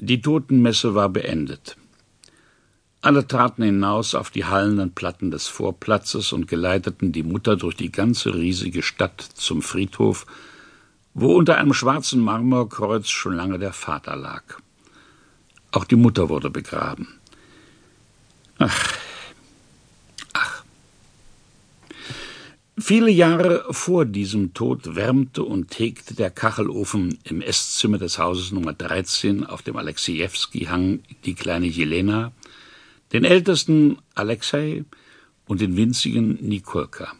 Die Totenmesse war beendet. Alle traten hinaus auf die hallenden Platten des Vorplatzes und geleiteten die Mutter durch die ganze riesige Stadt zum Friedhof, wo unter einem schwarzen Marmorkreuz schon lange der Vater lag. Auch die Mutter wurde begraben. Ach, Viele Jahre vor diesem Tod wärmte und hegte der Kachelofen im Esszimmer des Hauses Nummer 13 auf dem Alexejewski-Hang die kleine Jelena, den ältesten Alexei und den winzigen Nikolka.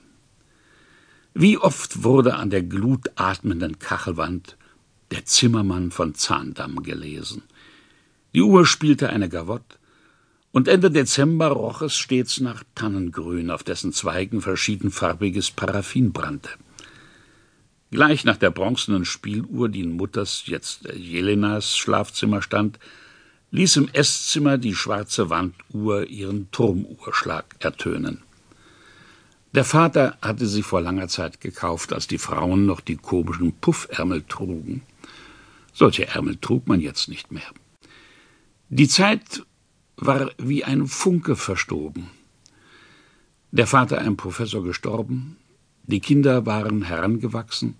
Wie oft wurde an der glutatmenden Kachelwand der Zimmermann von Zahndamm gelesen. Die Uhr spielte eine Gavotte, und Ende Dezember roch es stets nach Tannengrün, auf dessen Zweigen verschiedenfarbiges Paraffin brannte. Gleich nach der bronzenen Spieluhr, die in Mutters, jetzt Jelenas Schlafzimmer stand, ließ im Esszimmer die schwarze Wanduhr ihren Turmuhrschlag ertönen. Der Vater hatte sie vor langer Zeit gekauft, als die Frauen noch die komischen Puffärmel trugen. Solche Ärmel trug man jetzt nicht mehr. Die Zeit war wie ein Funke verstoben. Der Vater ein Professor gestorben, die Kinder waren herangewachsen,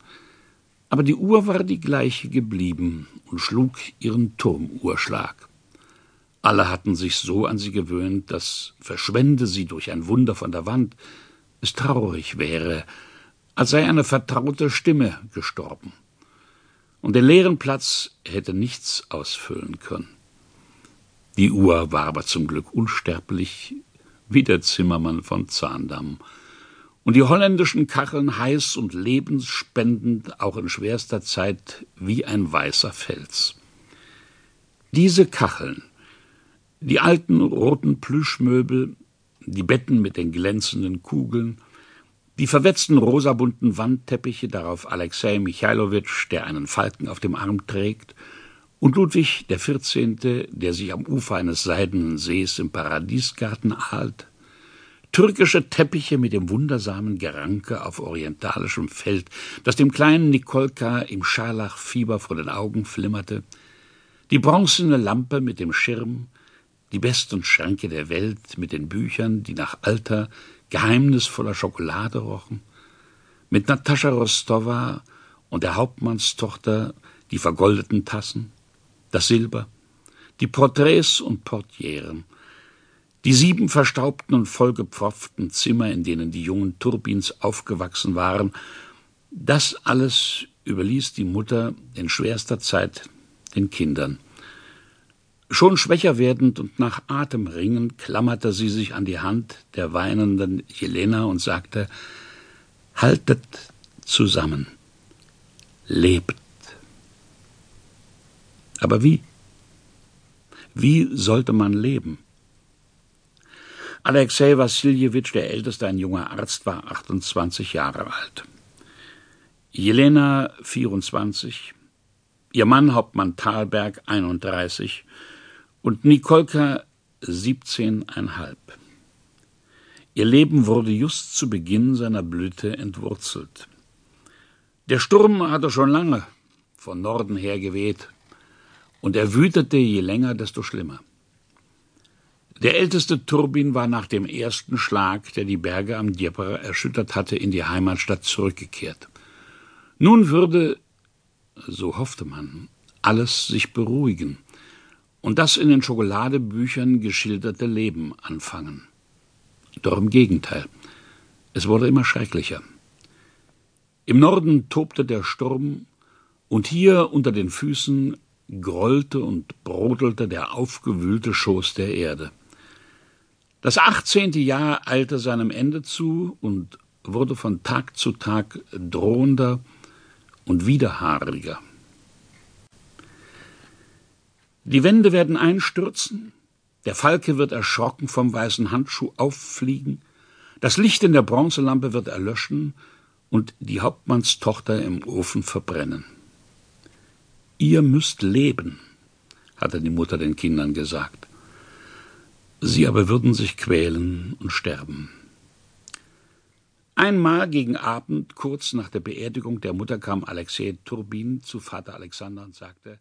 aber die Uhr war die gleiche geblieben und schlug ihren Turmuhrschlag. Alle hatten sich so an sie gewöhnt, dass, verschwende sie durch ein Wunder von der Wand, es traurig wäre, als sei eine vertraute Stimme gestorben. Und den leeren Platz hätte nichts ausfüllen können. Die Uhr war aber zum Glück unsterblich, wie der Zimmermann von Zahndamm, und die holländischen Kacheln heiß und lebensspendend, auch in schwerster Zeit, wie ein weißer Fels. Diese Kacheln, die alten roten Plüschmöbel, die Betten mit den glänzenden Kugeln, die verwetzten rosabunten Wandteppiche, darauf Alexei Michailowitsch, der einen Falken auf dem Arm trägt, und Ludwig der Vierzehnte, der sich am Ufer eines seidenen Sees im Paradiesgarten ahlt, türkische Teppiche mit dem wundersamen Geranke auf orientalischem Feld, das dem kleinen Nikolka im Scharlachfieber vor den Augen flimmerte, die bronzene Lampe mit dem Schirm, die besten Schränke der Welt mit den Büchern, die nach alter, geheimnisvoller Schokolade rochen, mit Natascha Rostova und der Hauptmannstochter die vergoldeten Tassen, das Silber, die Porträts und Portieren, die sieben verstaubten und vollgepfropften Zimmer, in denen die jungen Turbins aufgewachsen waren, das alles überließ die Mutter in schwerster Zeit den Kindern. Schon schwächer werdend und nach Atem ringend klammerte sie sich an die Hand der weinenden Jelena und sagte Haltet zusammen, lebt. Aber wie? Wie sollte man leben? Alexei Wassiljewitsch, der Älteste, ein junger Arzt, war 28 Jahre alt. Jelena 24, ihr Mann Hauptmann Thalberg 31 und Nikolka 17,5. Ihr Leben wurde just zu Beginn seiner Blüte entwurzelt. Der Sturm hatte schon lange von Norden her geweht, und er wütete je länger, desto schlimmer. Der älteste Turbin war nach dem ersten Schlag, der die Berge am Dnieper erschüttert hatte, in die Heimatstadt zurückgekehrt. Nun würde, so hoffte man, alles sich beruhigen und das in den Schokoladebüchern geschilderte Leben anfangen. Doch im Gegenteil, es wurde immer schrecklicher. Im Norden tobte der Sturm, und hier unter den Füßen grollte und brodelte der aufgewühlte Schoß der Erde. Das achtzehnte Jahr eilte seinem Ende zu und wurde von Tag zu Tag drohender und widerhaariger. Die Wände werden einstürzen, der Falke wird erschrocken vom weißen Handschuh auffliegen, das Licht in der Bronzelampe wird erlöschen und die Hauptmannstochter im Ofen verbrennen. Ihr müsst leben, hatte die Mutter den Kindern gesagt. Sie aber würden sich quälen und sterben. Einmal gegen Abend, kurz nach der Beerdigung der Mutter, kam Alexei Turbin zu Vater Alexander und sagte